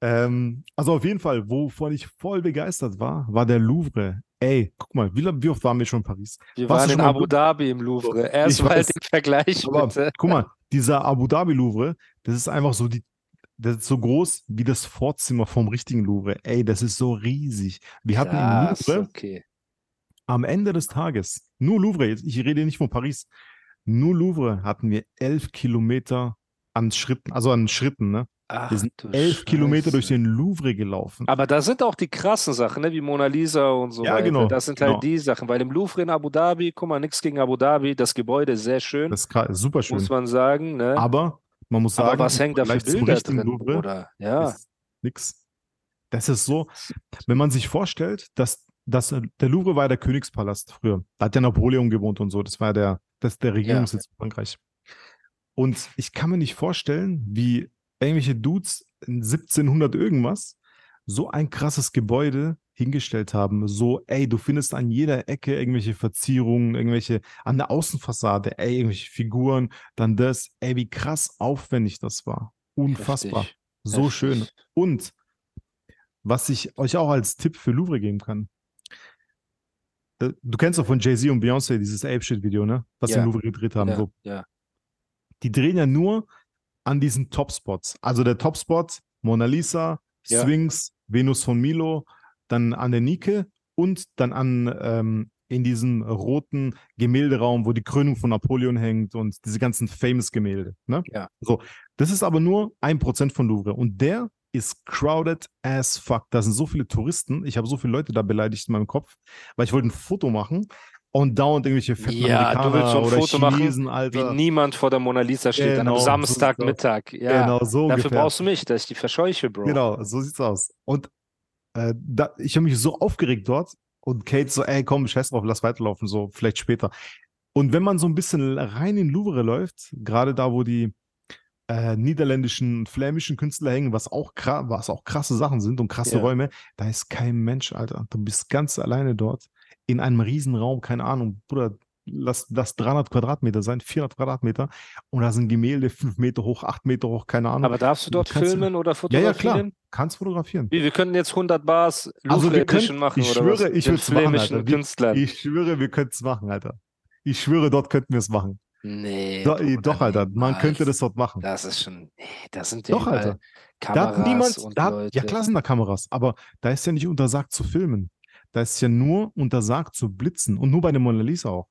Ähm, also auf jeden Fall, wovon ich voll begeistert war, war der Louvre. Ey, guck mal, wie, wie oft waren wir schon in Paris? Wir Warst waren in Abu? Dhabi im Louvre. Erstmal den Vergleich, Aber bitte. guck mal, dieser Abu Dhabi Louvre, das ist einfach so die, das ist so groß wie das Vorzimmer vom richtigen Louvre. Ey, das ist so riesig. Wir hatten im Krass, Louvre okay. am Ende des Tages, nur Louvre, jetzt, ich rede nicht von Paris, nur Louvre hatten wir elf Kilometer an Schritten, also an Schritten, ne? Ach, Wir sind elf Kilometer durch Scheiße. den Louvre gelaufen. Aber da sind auch die krassen Sachen, ne? wie Mona Lisa und so Ja, weiter. genau, Das sind genau. halt die Sachen. Weil im Louvre in Abu Dhabi, guck mal, nichts gegen Abu Dhabi, das Gebäude ist sehr schön, Das ist super schön. muss man sagen. Ne? Aber man muss Aber sagen, was im hängt da für Bilder drin, Louvre Bruder? Ja, nix. Das ist so, wenn man sich vorstellt, dass, dass äh, der Louvre war ja der Königspalast früher. Da hat ja Napoleon gewohnt und so. Das war ja der, das der Regierungssitz von Frankreich. Und ich kann mir nicht vorstellen, wie irgendwelche Dudes in 1700 irgendwas so ein krasses Gebäude hingestellt haben. So, ey, du findest an jeder Ecke irgendwelche Verzierungen, irgendwelche, an der Außenfassade, ey, irgendwelche Figuren, dann das, ey, wie krass aufwendig das war. Unfassbar. heftig, So schön. heftig. Und was ich euch auch als Tipp für Louvre geben kann. äh, Du kennst doch von Jay-Z und Beyoncé dieses Ape-Shit-Video, ne? Was sie Ja. im Louvre gedreht haben. Ja, So. ja. Die drehen ja nur an diesen Top-Spots. Also der Top-Spot, Mona Lisa, Ja. Sphinx, Venus von Milo, dann an der Nike und dann an ähm, in diesem roten Gemälderaum, wo die Krönung von Napoleon hängt und diese ganzen famous Gemälde. Ne? Ja. So, das ist aber nur ein Prozent von Louvre und der ist crowded as fuck. Da sind so viele Touristen. Ich habe so viele Leute da beleidigt in meinem Kopf, weil ich wollte ein Foto machen und dauernd irgendwelche fetten Ja, du willst so ein Foto machen, Chinesen, Wie Alter. niemand vor der Mona Lisa steht Genau, so Samstagmittag. Ja, Genau, so dafür ungefähr. brauchst du mich, dass ich die verscheuche, Bro. Genau, so sieht's aus. Und äh, da, ich habe mich so aufgeregt dort und Kate so, ey, komm, scheiß drauf, lass weiterlaufen, so vielleicht später. Und wenn man so ein bisschen rein in Louvre läuft, gerade da, wo die äh, niederländischen, flämischen Künstler hängen, was auch, was auch krasse Sachen sind und krasse Ja. Räume, da ist kein Mensch, Alter. Du bist ganz alleine dort in einem Riesenraum, keine Ahnung, Bruder, lass das 300 Quadratmeter sein, 400 Quadratmeter und da sind Gemälde 5 Meter hoch, 8 Meter hoch, keine Ahnung. Aber darfst du dort Kannst filmen oder ja, fotografieren? ja, klar, kannst fotografieren. Wie, wir könnten jetzt 100 Bars Also wir können- machen ich oder schwöre, was? ich Den würd's machen, Alter. Künstlern. Ich schwöre, wir könnten es machen, Alter. Ich schwöre, dort könnten wir es machen. nee, Do, Bruder, doch, Alter, man niemals. könnte das dort machen. Das ist schon, nee, da sind ja Doch, Alter. Da Kameras hat niemand, da hat, ja klar sind da Kameras, aber da ist ja nicht untersagt zu filmen. Da ist ja nur untersagt zu blitzen und nur bei der Mona Lisa auch.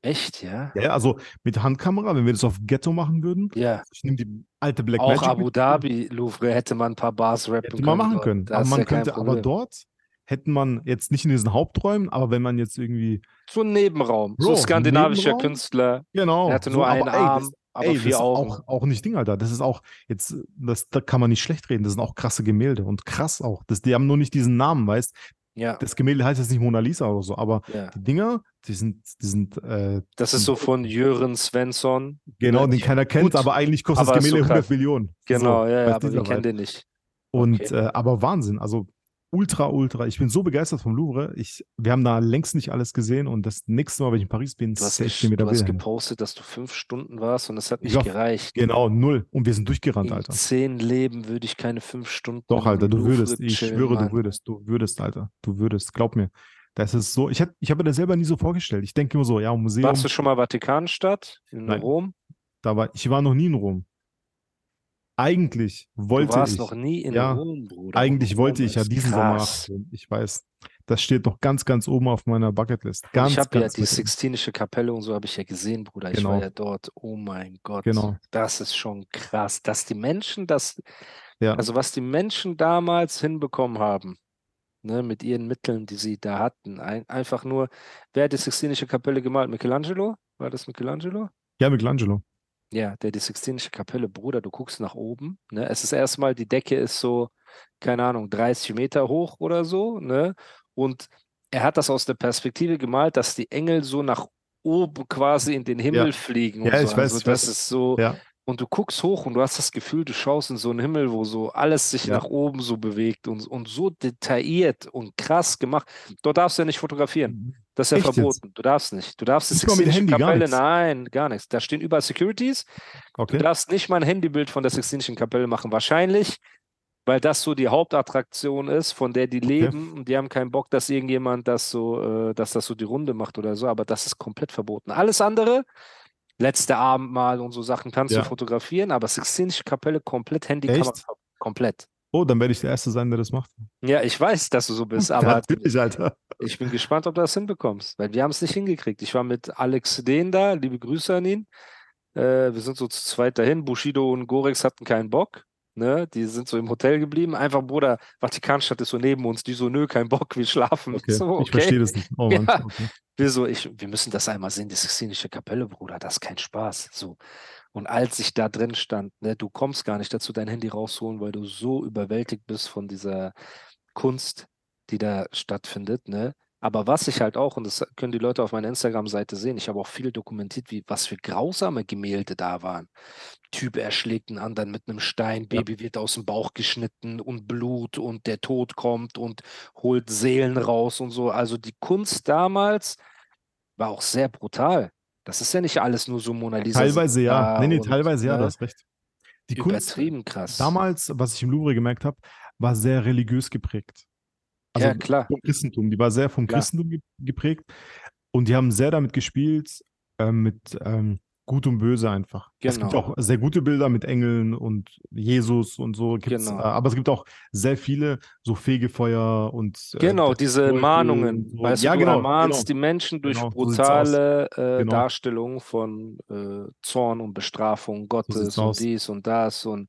Echt, ja? Ja, also mit Handkamera, wenn wir das auf Ghetto machen würden, Ja. ich nehme die alte Black Auch Magic Abu mit, Dhabi Louvre hätte man ein paar Bars rappen hätte man machen können. Aber man ja könnte, aber dort hätten man jetzt nicht in diesen Haupträumen, aber wenn man jetzt irgendwie, So ein Nebenraum, Bro, so skandinavischer Nebenraum? Künstler. genau, Er hatte so, nur aber einen ey, Arm, das, aber ey, vier Augen. auch, auch nicht Ding, Alter. Das ist auch, jetzt, das, da kann man nicht schlecht reden. Das sind auch krasse Gemälde und krass auch. Das, die haben nur nicht diesen Namen, weißt Ja, Das Gemälde heißt jetzt nicht Mona Lisa oder so, aber ja. die Dinger, die sind, die sind, äh, Das ist so von Jürgen Svensson. genau, Ne, den keiner kennt, gut, aber eigentlich kostet das aber so Gemälde 100 krass. Millionen. Genau, so, ja, ja, aber wir kennen den nicht. Und, Okay. äh, aber Wahnsinn, also ultra, ultra. Ich bin so begeistert vom Louvre. Ich, wir haben da längst nicht alles gesehen und das nächste Mal, wenn ich in Paris bin, Du hast, stehen wir da du hast gepostet, dass du fünf Stunden warst und es hat Ich nicht war- gereicht. Genau, null. Und wir sind durchgerannt, In Alter. zehn Leben würde ich keine fünf Stunden Doch, Alter, du Louvre würdest. Ich chillen, schwöre, Mann. du würdest. Du würdest, Alter. Du würdest. Glaub mir. Das ist so. Ich, hätt- ich habe mir das selber nie so vorgestellt. Ich denke immer so, ja, Museum. Warst du schon mal Vatikanstadt in Nein. Rom? Da war, ich war noch nie in Rom. Eigentlich Du wollte warst ich. noch nie in ja, Rom, Bruder. Eigentlich Rom wollte ich ja diesen Sommer krass. nachholen. Ich weiß. Das steht noch ganz, ganz oben auf meiner Bucketlist. Ganz, ich habe ja die. Sixtinische Kapelle und so habe ich ja gesehen, Bruder. Ich war Genau. ja dort. Oh mein Gott. Genau. Das ist schon krass, dass die Menschen das, Ja. also was die Menschen damals hinbekommen haben, ne, mit ihren Mitteln, die sie da hatten. Ein, einfach nur, wer hat die Sixtinische Kapelle gemalt? Michelangelo? War das Michelangelo? Ja, Michelangelo. Ja, der die Sixtinische Kapelle, Bruder, du guckst nach oben, ne? Es ist erstmal, die Decke ist so keine Ahnung, 30 Meter hoch oder so, ne? Und er hat das aus der Perspektive gemalt, dass die Engel so nach oben quasi in den Himmel Ja. fliegen Ja, und ich so. weiß, Also ich das weiß. ist so, Ja. und du guckst hoch und du hast das Gefühl, du schaust in so einen Himmel, wo so alles sich Ja. nach oben so bewegt und, und so detailliert und krass gemacht. Dort darfst du ja nicht fotografieren. Das ist ja Echt jetzt? verboten. Du darfst nicht. Du darfst Nicht Sixtinische Handy, Kapelle, nein, gar nichts. Da stehen überall Securities. Du Okay. darfst nicht mal ein Handybild von der Sixtinischen Kapelle machen. Wahrscheinlich, weil das so die Hauptattraktion ist, von der die leben und die haben keinen Bock, dass irgendjemand das so, äh, dass das so die Runde macht oder so. Aber das ist komplett verboten. Alles andere, letzte Abendmahl und so Sachen kannst Ja. du fotografieren, aber Sixtinische Kapelle komplett Handykamera, komplett. Oh, dann werde ich der Erste sein, der das macht. Ja, ich weiß, dass du so bist, aber Natürlich, Alter. ich bin gespannt, ob du das hinbekommst, weil wir haben es nicht hingekriegt. Ich war mit Alex Dehn da, liebe Grüße an ihn. Äh, wir sind so zu zweit dahin. Bushido und Gorex hatten keinen Bock. Ne? Die sind so im Hotel geblieben. Einfach, Bruder, Vatikanstadt ist so neben uns. Die so, nö, kein Bock, wir schlafen. Okay. So, Ich verstehe das nicht. Oh. Ja. Okay. Wir so, ich, wir müssen das einmal sehen, die Sixtinische Kapelle, Bruder, das ist kein Spaß. So. Und als ich da drin stand, ne, du kommst gar nicht dazu, dein Handy rausholen, weil du so überwältigt bist von dieser Kunst, die da stattfindet, ne? Aber was ich halt auch, und das können die Leute auf meiner Instagram-Seite sehen, ich habe auch viel dokumentiert, wie was für grausame Gemälde da waren. Typ erschlägt einen anderen mit einem Stein, Ja. Baby wird aus dem Bauch geschnitten und Blut und der Tod kommt und holt Seelen raus und so. Also die Kunst damals war auch sehr brutal. Das ist ja nicht alles nur so Mona Lisa. Teilweise ja. Nee, nee, und, teilweise ja, ne, du hast recht. Die Kunst Übertrieben krass. damals, was ich im Louvre gemerkt habe, war sehr religiös geprägt. Also ja, klar. vom Christentum. Die war sehr vom Klar. Christentum ge- geprägt. Und die haben sehr damit gespielt, ähm, mit ähm, Gut und Böse einfach. Es gibt Genau. auch sehr gute Bilder mit Engeln und Jesus und so. Gibt's, Genau. äh, aber es gibt auch sehr viele so Fegefeuer und äh, Genau, diese Teufel Mahnungen. so. Weißt ja, du, genau, ermahnst genau. die Menschen durch Genau, so brutale äh, Genau. Darstellungen von äh, Zorn und Bestrafung Gottes sieht's und dies und das. Und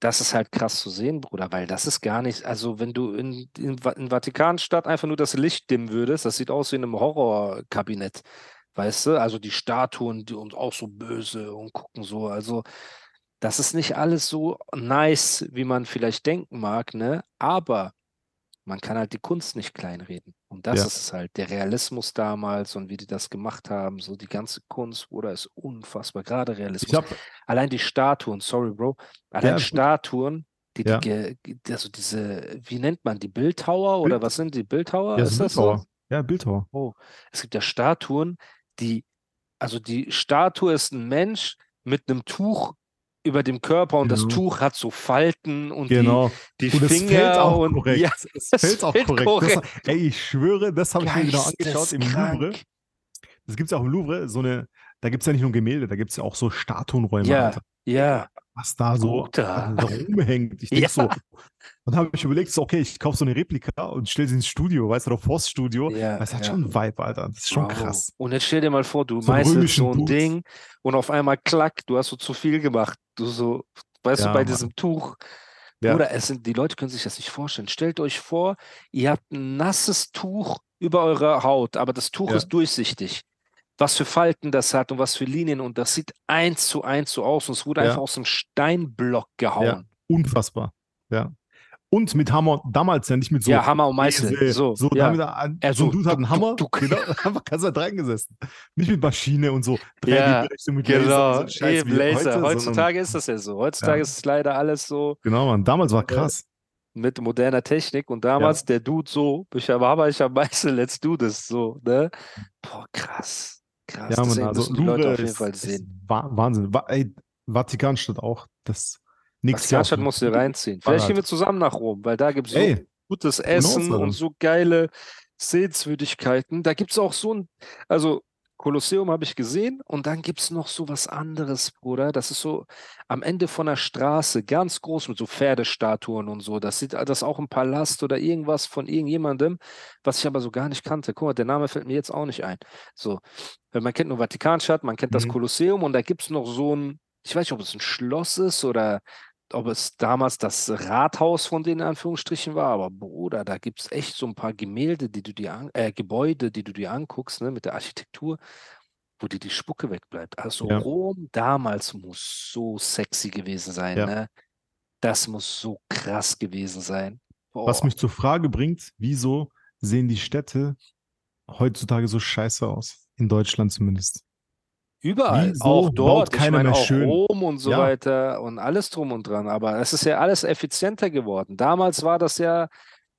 das ist halt krass zu sehen, Bruder, weil das ist gar nicht, also wenn du in, in, in Vatikanstadt einfach nur das Licht dimmen würdest, das sieht aus wie in einem Horrorkabinett. Weißt du, also die Statuen, die und auch so böse und gucken so. Also, das ist nicht alles so nice, wie man vielleicht denken mag, ne? Aber man kann halt die Kunst nicht kleinreden. Und das Ja. ist es halt, der Realismus damals und wie die das gemacht haben, so die ganze Kunst, Bruder, ist unfassbar. Gerade Realismus. Habe Allein die Statuen, sorry, Bro, allein Ja. Statuen, die, Ja. die, also diese, wie nennt man die, Bildhauer oder Bild- was sind die, Bildhauer? ja, Ist das so? Bildhauer. Ja, Bildhauer. Oh, es gibt ja Statuen, die, also die Statue ist ein Mensch mit einem Tuch über dem Körper und das Genau. Tuch hat so Falten und Genau. die, die Und Finger fällt auch und korrekt. ja, es fällt auch korrekt. korrekt. Das, ey, ich schwöre, das habe ich mir genau angeschaut im Louvre. geisteskrank. Das gibt es auch im Louvre, so eine, da gibt es ja nicht nur Gemälde, da gibt es ja auch so Statuenräume, Ja, Alter. ja, Was da so rumhängt. Ich denke Ja. so, und habe ich überlegt, so, okay, ich kaufe so eine Replika und stelle sie ins Studio, weißt du, oder vors Studio. ja, Das hat ja. schon einen Vibe, Alter. Das ist schon Bro. krass. Und jetzt stell dir mal vor, du So meißelst so ein Dude. Ding und auf einmal klack, du hast so zu viel gemacht. Du so, weißt Ja, du, bei Mann. diesem Tuch. Oder es sind, die Leute können sich das nicht vorstellen. Stellt euch vor, ihr habt ein nasses Tuch über eurer Haut, aber das Tuch ist durchsichtig. Was für Falten das hat und was für Linien und das sieht eins zu eins so aus und es wurde Ja. einfach aus einem Steinblock gehauen. Unfassbar. Ja. Und mit Hammer, damals ja nicht mit so. Ja, Hammer und Meißel. Käse, So, so, ja. haben wir da an, Er so ein so, Dude hat einen Hammer, duck, duck. genau, einfach ganz da dran gesessen. Nicht mit Maschine und so. Ja, 3D-Berechnung mit Laser Genau, so ein Scheiß eben Laser. heute, sondern- Heutzutage ist das ja so. Heutzutage Ja. ist es leider alles so Genau, Mann. Damals war Äh, krass. mit moderner Technik und damals der Dude so, ich habe aber ich habe Meißel, let's do this, so, ne? Boah, krass. Krass. Ja, Deswegen also Louvre auf jeden Fall sehen. Wa- Wahnsinn. Wa ey, Vatikanstadt auch. Das nächste Jahr. Vatikanstadt musst du reinziehen. Vielleicht gehen wir zusammen nach Rom, weil da gibt es so Ey, gutes Essen und so geile Sehenswürdigkeiten. Da gibt es auch so ein, also Kolosseum habe ich gesehen und dann gibt es noch so was anderes, Bruder. Das ist so am Ende von der Straße, ganz groß mit so Pferdestatuen und so. Das sieht das ist auch ein Palast oder irgendwas von irgendjemandem, was ich aber so gar nicht kannte. Guck mal, der Name fällt mir jetzt auch nicht ein. So, weil man kennt nur Vatikanstadt, man kennt das Mhm. Kolosseum und da gibt es noch so ein, ich weiß nicht, ob es ein Schloss ist oder ob es damals das Rathaus von denen in Anführungsstrichen war, aber Bruder, da gibt es echt so ein paar Gemälde, die du dir an, äh, Gebäude, die du dir anguckst, ne, mit der Architektur, wo dir die Spucke wegbleibt. Also Ja. Rom damals muss so sexy gewesen sein, Ja. ne? Das muss so krass gewesen sein. Oh. Was mich zur Frage bringt, wieso sehen die Städte heutzutage so scheiße aus? In Deutschland zumindest. Überall, Wieso auch dort, ich meine auch schön? Rom und so Ja. weiter und alles drum und dran. Aber es ist ja alles effizienter geworden. Damals war das ja,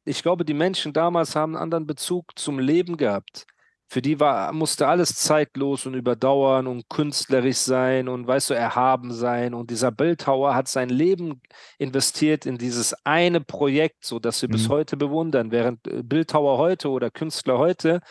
ich glaube, die Menschen damals haben einen anderen Bezug zum Leben gehabt. Für die war, musste alles zeitlos und überdauern und künstlerisch sein und weißt du, erhaben sein. Und dieser Bildhauer hat sein Leben investiert in dieses eine Projekt, so dass wir bis Mhm. heute bewundern. Während äh, Bildhauer heute oder Künstler heute,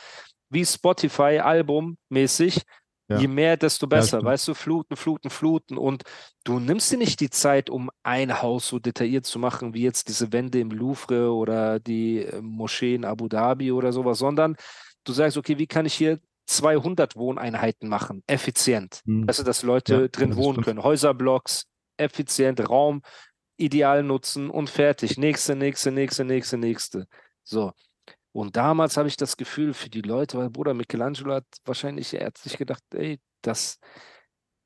wie Spotify albummäßig, Ja. je mehr, desto besser. stimmt. weißt du, fluten, fluten, fluten. Und du nimmst dir nicht die Zeit, um ein Haus so detailliert zu machen, wie jetzt diese Wände im Louvre oder die äh, Moschee in Abu Dhabi oder sowas, sondern du sagst, okay, wie kann ich hier 200 Wohneinheiten machen, effizient. Hm. Weißt du, dass Leute Ja, drin das wohnen stimmt. können. Häuserblocks, effizient, Raum ideal nutzen und fertig. Nächste, nächste, nächste, nächste, nächste. So. Und damals habe ich das Gefühl für die Leute, weil Bruder Michelangelo hat wahrscheinlich, er hat sich gedacht, ey, das,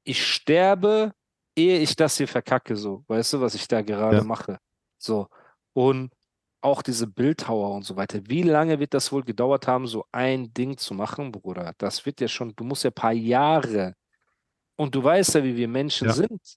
ich sterbe, ehe ich das hier verkacke, so. Weißt du, was ich da gerade Ja. mache? So. Und auch diese Bildhauer und so weiter. Wie lange wird das wohl gedauert haben, so ein Ding zu machen, Bruder? Das wird ja schon, du musst ja ein paar Jahre. Und du weißt ja, wie wir Menschen Ja. sind.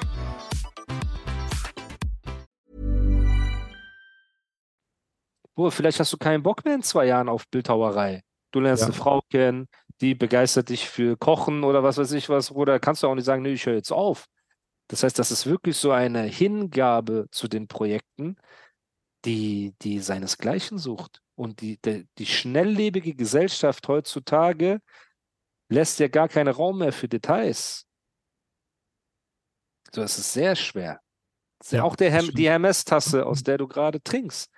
Bruder, vielleicht hast du keinen Bock mehr in zwei Jahren auf Bildhauerei. Du lernst Ja. eine Frau kennen, die begeistert dich für Kochen oder was weiß ich was, Bruder. Kannst du auch nicht sagen, nee, ich höre jetzt auf. Das heißt, das ist wirklich so eine Hingabe zu den Projekten, die, die seinesgleichen sucht. Und die, die, die schnelllebige Gesellschaft heutzutage lässt ja gar keinen Raum mehr für Details. So, es ist sehr schwer. Ja, auch der die Hermes-Tasse, aus der du gerade trinkst.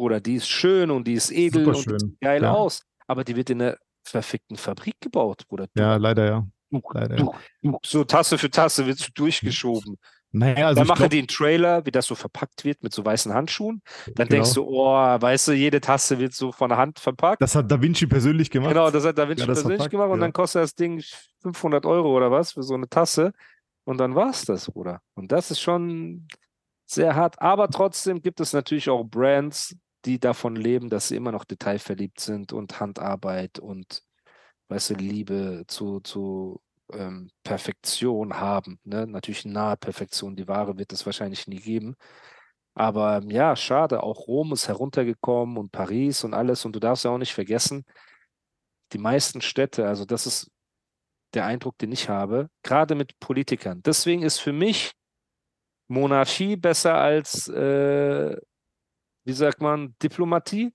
Oder die ist schön und die ist edel und die sieht geil ja. aus. Aber die wird in einer verfickten Fabrik gebaut, Bruder. Ja, leider ja. Leider, ja. So Tasse für Tasse wird so durchgeschoben. Naja, also Dann ich machen glaub, die einen Trailer, wie das so verpackt wird mit so weißen Handschuhen. Dann Genau. denkst du, oh, weißt du, jede Tasse wird so von der Hand verpackt. das hat Da Vinci persönlich gemacht. Genau, das hat Da Vinci Ja, persönlich verpackt, gemacht und ja. dann kostet das Ding 500 Euro oder was für so eine Tasse. Und dann war es das, Bruder. Und das ist schon sehr hart. Aber trotzdem gibt es natürlich auch Brands, die davon leben, dass sie immer noch detailverliebt sind und Handarbeit und, weißt du, Liebe zu, zu ähm, Perfektion haben. Ne? Natürlich nahe Perfektion. Die Ware wird es wahrscheinlich nie geben. Aber ähm, ja, schade. Auch Rom ist heruntergekommen und Paris und alles. Und du darfst ja auch nicht vergessen, die meisten Städte, also das ist der Eindruck, den ich habe, gerade mit Politikern. Deswegen ist für mich Monarchie besser als, äh, wie sagt man, Diplomatie,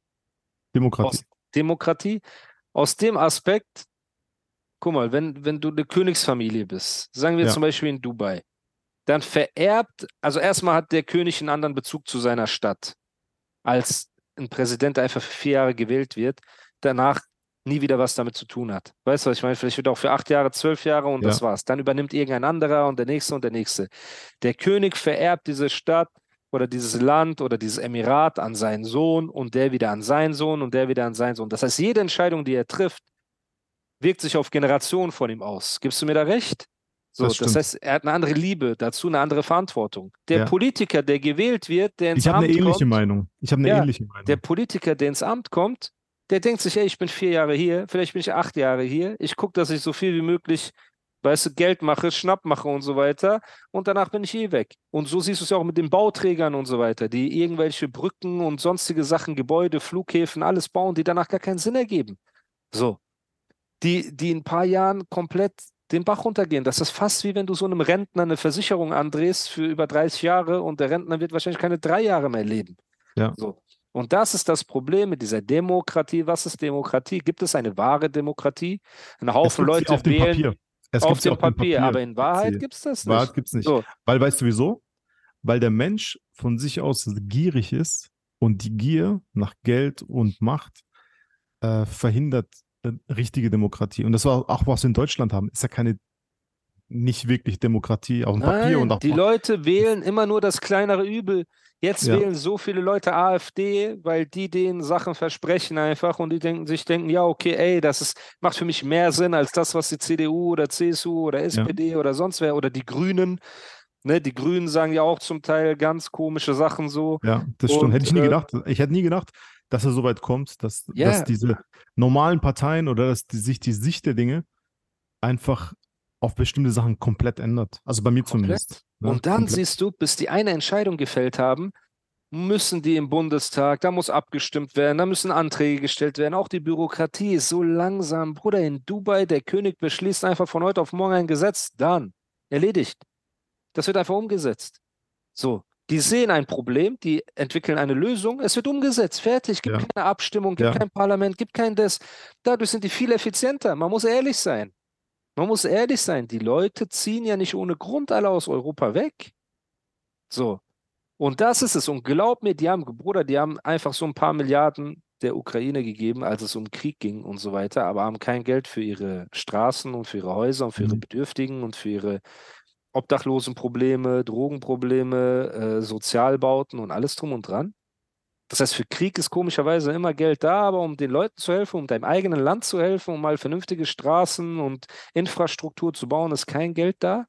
Demokratie. aus Demokratie. Aus dem Aspekt, guck mal, wenn, wenn du eine Königsfamilie bist, sagen wir Ja. zum Beispiel in Dubai, dann vererbt, also erstmal hat der König einen anderen Bezug zu seiner Stadt, als ein Präsident, der einfach für vier Jahre gewählt wird, danach nie wieder was damit zu tun hat. Weißt du, was ich meine? Vielleicht wird er auch für acht Jahre, zwölf Jahre und das Ja. war's. Dann übernimmt irgendein anderer und der nächste und der nächste. Der König vererbt diese Stadt oder dieses Land oder dieses Emirat an seinen Sohn und der wieder an seinen Sohn und der wieder an seinen Sohn. Das heißt, jede Entscheidung, die er trifft, wirkt sich auf Generationen von ihm aus. Gibst du mir da recht? So, Das das, heißt, er hat eine andere Liebe dazu, eine andere Verantwortung. Der Ja. Politiker, der gewählt wird, der ins Ich habe eine ähnliche kommt, Meinung. Ich habe eine Ja, ähnliche Meinung. der Politiker, der ins Amt kommt, der denkt sich, ey, ich bin vier Jahre hier, vielleicht bin ich acht Jahre hier. Ich gucke, dass ich so viel wie möglich weißt du, Geld mache, Schnapp mache und so weiter und danach bin ich eh weg. Und so siehst du es ja auch mit den Bauträgern und so weiter, die irgendwelche Brücken und sonstige Sachen, Gebäude, Flughäfen, alles bauen, die danach gar keinen Sinn ergeben. So. Die, die in ein paar Jahren komplett den Bach runtergehen. Das ist fast wie wenn du so einem Rentner eine Versicherung andrehst für über 30 Jahre und der Rentner wird wahrscheinlich keine drei Jahre mehr leben. Ja. So. Und das ist das Problem mit dieser Demokratie. Was ist Demokratie? Gibt es eine wahre Demokratie? Ein Haufen Leute auf dem wählen Papier. Es auf gibt's ja dem Papier, aber in Wahrheit gibt es das Wahrheit nicht. gibt es nicht. So. Weil weißt du wieso? Weil der Mensch von sich aus gierig ist und die Gier nach Geld und Macht äh, verhindert äh, richtige Demokratie. Und das war auch, was wir in Deutschland haben. Ist ja keine nicht wirklich Demokratie auf dem Papier Nein, und auch die Leute wählen immer nur das kleinere Übel. Jetzt Ja. wählen so viele Leute AfD, weil die denen Sachen versprechen einfach und die denken sich denken, ja, okay, ey, das ist, macht für mich mehr Sinn als das, was die CDU oder CSU oder SPD oder sonst wer oder die Grünen. Ne, die Grünen sagen ja auch zum Teil ganz komische Sachen so. Ja, das stimmt. Und, hätte ich nie äh, gedacht. Ich hätte nie gedacht, dass es so weit kommt, dass, Ja. dass diese normalen Parteien oder dass die, sich die Sicht der Dinge einfach auf bestimmte Sachen komplett ändert. Also bei mir Komplett. zumindest. Ne? Und dann siehst du, bis die eine Entscheidung gefällt haben, müssen die im Bundestag, da muss abgestimmt werden, da müssen Anträge gestellt werden. Auch die Bürokratie ist so langsam. Bruder, in Dubai, der König beschließt einfach von heute auf morgen ein Gesetz, dann erledigt. Das wird einfach umgesetzt. So, die sehen ein Problem, die entwickeln eine Lösung, es wird umgesetzt, fertig, gibt Ja. keine Abstimmung, gibt Ja. kein Parlament, gibt kein das. Dadurch sind die viel effizienter. Man muss ehrlich sein. Man muss ehrlich sein, die Leute ziehen ja nicht ohne Grund alle aus Europa weg. So. Und das ist es. Und glaub mir, die haben, Bruder, die haben einfach so ein paar Milliarden der Ukraine gegeben, als es um Krieg ging und so weiter, aber haben kein Geld für ihre Straßen und für ihre Häuser und für ihre Mhm. Bedürftigen und für ihre Obdachlosenprobleme, Drogenprobleme, äh, Sozialbauten und alles drum und dran. Das heißt, für Krieg ist komischerweise immer Geld da, aber um den Leuten zu helfen, um deinem eigenen Land zu helfen, um mal vernünftige Straßen und Infrastruktur zu bauen, ist kein Geld da.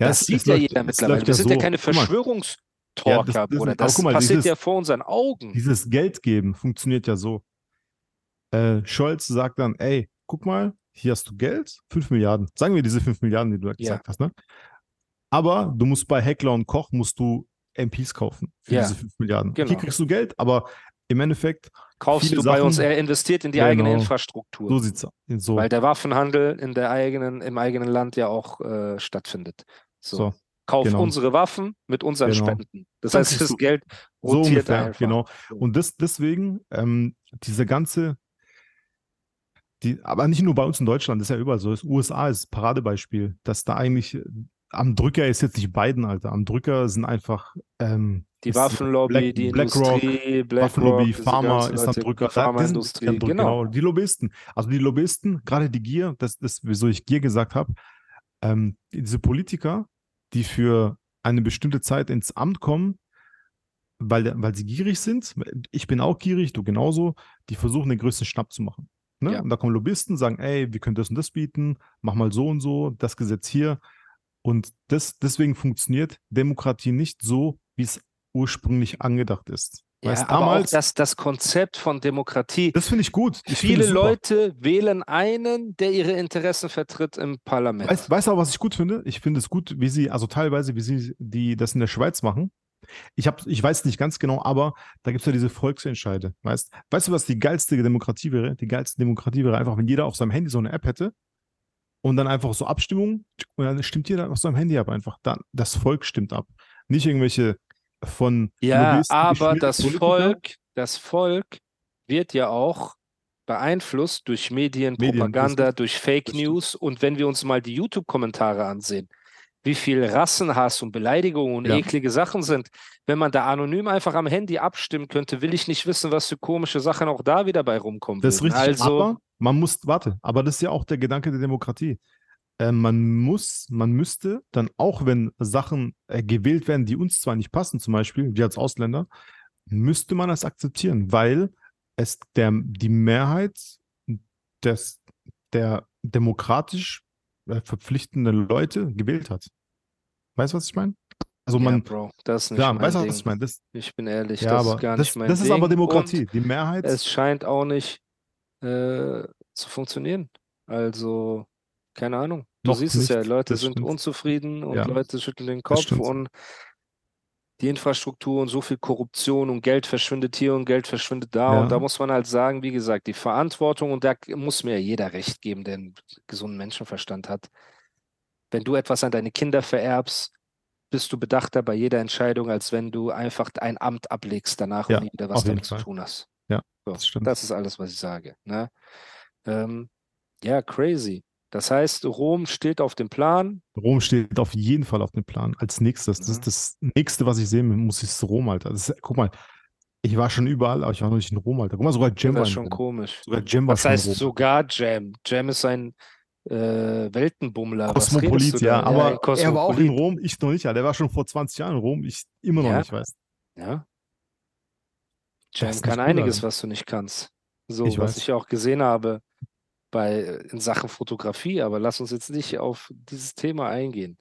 Ja, das es- sieht es ja läuft- jeder mittlerweile. Wir sind ja so. keine Guck mal, Verschwörungstalker, Ja, das- Bruder. Das mal, passiert dieses- ja vor unseren Augen. Dieses Geld geben funktioniert ja so. Äh, Scholz sagt dann, ey, guck mal, hier hast du Geld, 5 Milliarden. Sagen wir diese 5 Milliarden, die du da gesagt hast, ne? Aber du musst bei Heckler und Koch musst du MPs kaufen für Ja, diese 5 Milliarden. genau. Hier kriegst du Geld, aber im Endeffekt, Kaufst du bei uns, Sachen- er investiert in die eigene Genau. Infrastruktur. so sieht's aus. So, Weil der Waffenhandel in der eigenen, im eigenen Land ja auch äh, stattfindet. So. so, Kauf genau. unsere Waffen mit unseren Genau. Spenden. Das Dann heißt, das du- Geld so rotiert ungefähr, einfach. genau. So. Und das, deswegen, ähm, diese ganze, die, aber nicht nur bei uns in Deutschland, das ist ja überall so. Das USA ist Paradebeispiel, dass da eigentlich äh, am Drücker ist jetzt nicht Biden, Alter. Am Drücker sind einfach ähm, Die Waffenlobby, Black- die BlackRock, Industrie, BlackRock, Waffenlobby, diese Pharma ist am Drücker. Pharmaindustrie, Drücker, genau. Die Lobbyisten. Also die Lobbyisten, gerade die Gier, das ist, wieso ich Gier gesagt habe, ähm, diese Politiker, die für eine bestimmte Zeit ins Amt kommen, weil, weil sie gierig sind, ich bin auch gierig, du genauso, die versuchen den größten Schnapp zu machen. Ne? Ja. Und da kommen Lobbyisten, sagen, ey, wir können das und das bieten, mach mal so und so, das Gesetz hier. Und das, deswegen funktioniert Demokratie nicht so, wie es ursprünglich angedacht ist. Ja, Weißt, aber auch damals, das, das Konzept von Demokratie. das finde ich gut. Ich Viele. Leute wählen einen, der ihre Interessen vertritt im Parlament. Weißt, weißt du aber, was ich gut finde? Ich finde es gut, wie sie, also teilweise, wie sie die das in der Schweiz machen. Ich, hab, ich weiß nicht ganz genau, aber da gibt es ja diese Volksentscheide. Weißt, weißt du, was die geilste Demokratie wäre? Die geilste Demokratie wäre einfach, wenn jeder auf seinem Handy so eine App hätte und dann einfach so Abstimmung und dann stimmt jeder auf seinem Handy ab einfach. Dann, das Volk stimmt ab. Nicht irgendwelche von Ja, aber das Politiker. Volk, das Volk wird ja auch beeinflusst durch Medien, Medien, durch Fake. News. Und wenn wir uns mal die YouTube-Kommentare ansehen, wie viel Rassenhass und Beleidigungen und Ja. eklige Sachen sind, wenn man da anonym einfach am Handy abstimmen könnte, will ich nicht wissen, was für komische Sachen auch da wieder bei rumkommen Das ist richtig, Also, aber man muss, warte, aber das ist ja auch der Gedanke der Demokratie. Äh, man muss, man müsste dann auch, wenn Sachen äh, gewählt werden, die uns zwar nicht passen, zum Beispiel, wir als Ausländer, müsste man das akzeptieren, weil es der, die Mehrheit des, der demokratisch äh, verpflichtenden Leute gewählt hat. Weißt du, was ich meine? Also ja, man, Bro, das ist nicht ja, mein weißt du, was ich meine? Das, Ich bin ehrlich, ja, das ist gar das, nicht mein das ist Ding. aber Und Demokratie. Die Mehrheit, es scheint auch nicht äh, zu funktionieren. Also, Keine Ahnung. Du Noch siehst es ja, nicht, Leute das sind stimmt. unzufrieden und Ja. Leute schütteln den Kopf und die Infrastruktur und so viel Korruption und Geld verschwindet hier und Geld verschwindet da. Ja. Und da muss man halt sagen, wie gesagt, die Verantwortung, und da muss mir jeder recht geben, der einen gesunden Menschenverstand hat. Wenn du etwas an deine Kinder vererbst, bist du bedachter bei jeder Entscheidung, als wenn du einfach ein Amt ablegst danach Ja, und nie wieder was damit zu Fall. tun hast. Ja, So, das stimmt. das ist alles, was ich sage. Ne? Ähm, ja, crazy. Das heißt, Rom steht auf dem Plan. Rom steht auf jeden Fall auf dem Plan. Als nächstes. Das Mhm. ist das nächste, was ich sehen muss, ist Rom, Alter. Das ist, guck mal, ich war schon überall, aber ich war noch nicht in Rom, Alter. Guck mal, sogar Jam war Das ist schon Rom. komisch. Sogar Jam war in heißt sogar Jam? Jam ist ein äh, Weltenbummler. Kosmopolit, ja, aber ein er war auch in Kosmopolit. Rom, ich noch nicht, ja. Der war schon vor 20 Jahren in Rom, ich immer noch Ja? nicht, weiß. Ja. Jam kann einiges, Alter. was du nicht kannst. So, Ich was weiß. ich auch gesehen habe bei in Sachen Fotografie, aber lass uns jetzt nicht auf dieses Thema eingehen.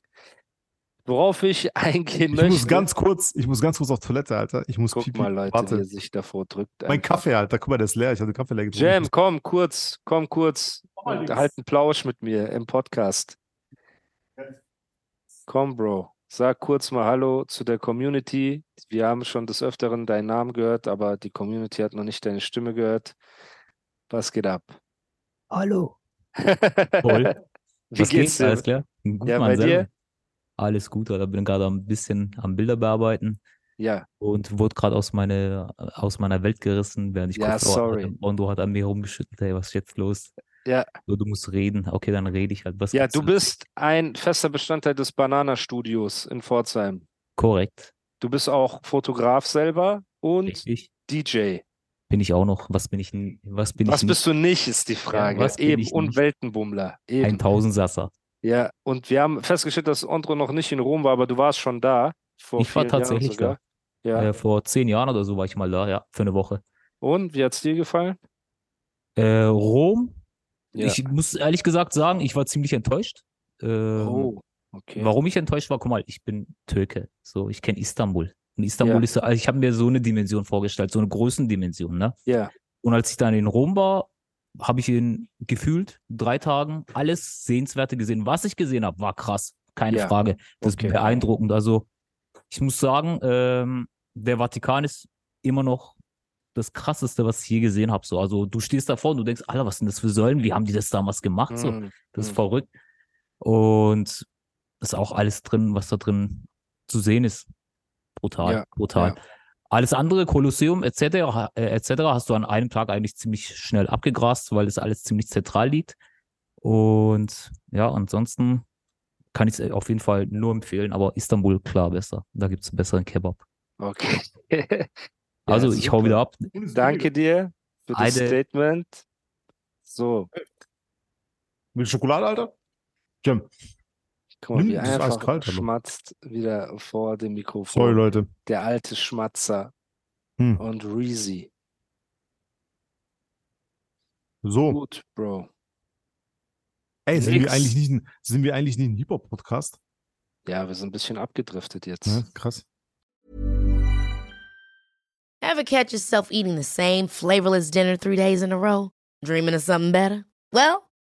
Worauf ich eingehen Ich möchte. muss ganz kurz, ich muss ganz kurz auf Toilette, Alter. Ich muss Guck pipi. mal, Leute, Warte. er sich davor drückt. Mein einfach. Kaffee, Alter. Guck mal, der ist leer. Ich den Kaffee leer getrunken. Jam, komm kurz, komm kurz. Jungs. halt einen Plausch mit mir im Podcast. Komm, Bro. Sag kurz mal Hallo zu der Community. Wir haben schon des Öfteren deinen Namen gehört, aber die Community hat noch nicht deine Stimme gehört. Was geht ab? Hallo. Wie Was geht's geht? dir? Alles klar? Gut, Ja, Mann, bei selber. dir? Alles gut, Alter. Bin gerade ein bisschen am Bilder bearbeiten Ja, und wurde gerade aus, meine, aus meiner Welt gerissen, während ich Ja, Kopfhörer sorry. hatte. Bondo hat an mir rumgeschüttelt, hey, was ist jetzt los? Ja. So, du musst reden. Okay, dann rede ich halt. Was ja, du denn? bist ein fester Bestandteil des Banana-Studios in Pforzheim. Korrekt. Du bist auch Fotograf selber und Richtig. DJ. Bin ich auch noch. Was bin ich? Was bin Was ich bist du nicht, ist die Frage. was bin Eben, und nicht? Weltenbummler. Eben. Ein Tausendsasser. Ja, und wir haben festgestellt, dass Ondro noch nicht in Rom war, aber du warst schon da. Ich war tatsächlich sogar. Ja. Äh, vor zehn Jahren oder so war ich mal da, ja, für eine Woche. Und wie hat's dir gefallen? Äh, Rom. Ja. Ich muss ehrlich gesagt sagen, ich war ziemlich enttäuscht. Ähm, Oh, okay. Warum ich enttäuscht war, guck mal, ich bin Türke. So, ich kenne Istanbul. Und Istanbul Ja. ist so, also ich habe mir so eine Dimension vorgestellt, so eine Größendimension, ne? Ja, Und als ich dann in Rom war, habe ich in gefühlt drei Tagen alles Sehenswerte gesehen. Was ich gesehen habe, war krass. Keine Ja, Frage. Das okay. ist beeindruckend. Also, ich muss sagen, ähm, der Vatikan ist immer noch das krasseste, was ich je gesehen habe. So, also du stehst davor und du denkst, Alter, was sind das für Säulen? Wie haben die das damals gemacht? So, Mm, das ist mm. verrückt. Und ist auch alles drin, was da drin zu sehen ist. Brutal, Ja, brutal. ja. Alles andere, Kolosseum etc., äh, etc. hast du an einem Tag eigentlich ziemlich schnell abgegrast, weil das alles ziemlich zentral liegt. Und ja, ansonsten kann ich es auf jeden Fall nur empfehlen, aber Istanbul klar besser. Da gibt es einen besseren Kebab. Okay. Also Ja, ich hau wieder ab. Danke dir für das. Statement. So, Mit Schokolade, Alter? Jam. Guck mal, Nimm, wie einfach aber. schmatzt wieder vor dem Mikrofon. Sorry, Leute. Der alte Schmatzer Hm. und Reezy. So. Gut, Bro. Ey, sind wir eigentlich nicht ein, sind wir eigentlich nicht ein Hip-Hop-Podcast? Ja, wir sind ein bisschen abgedriftet jetzt. Ja, krass. Ever catch yourself eating the same flavorless dinner three days in a row? Dreaming of something better? Well,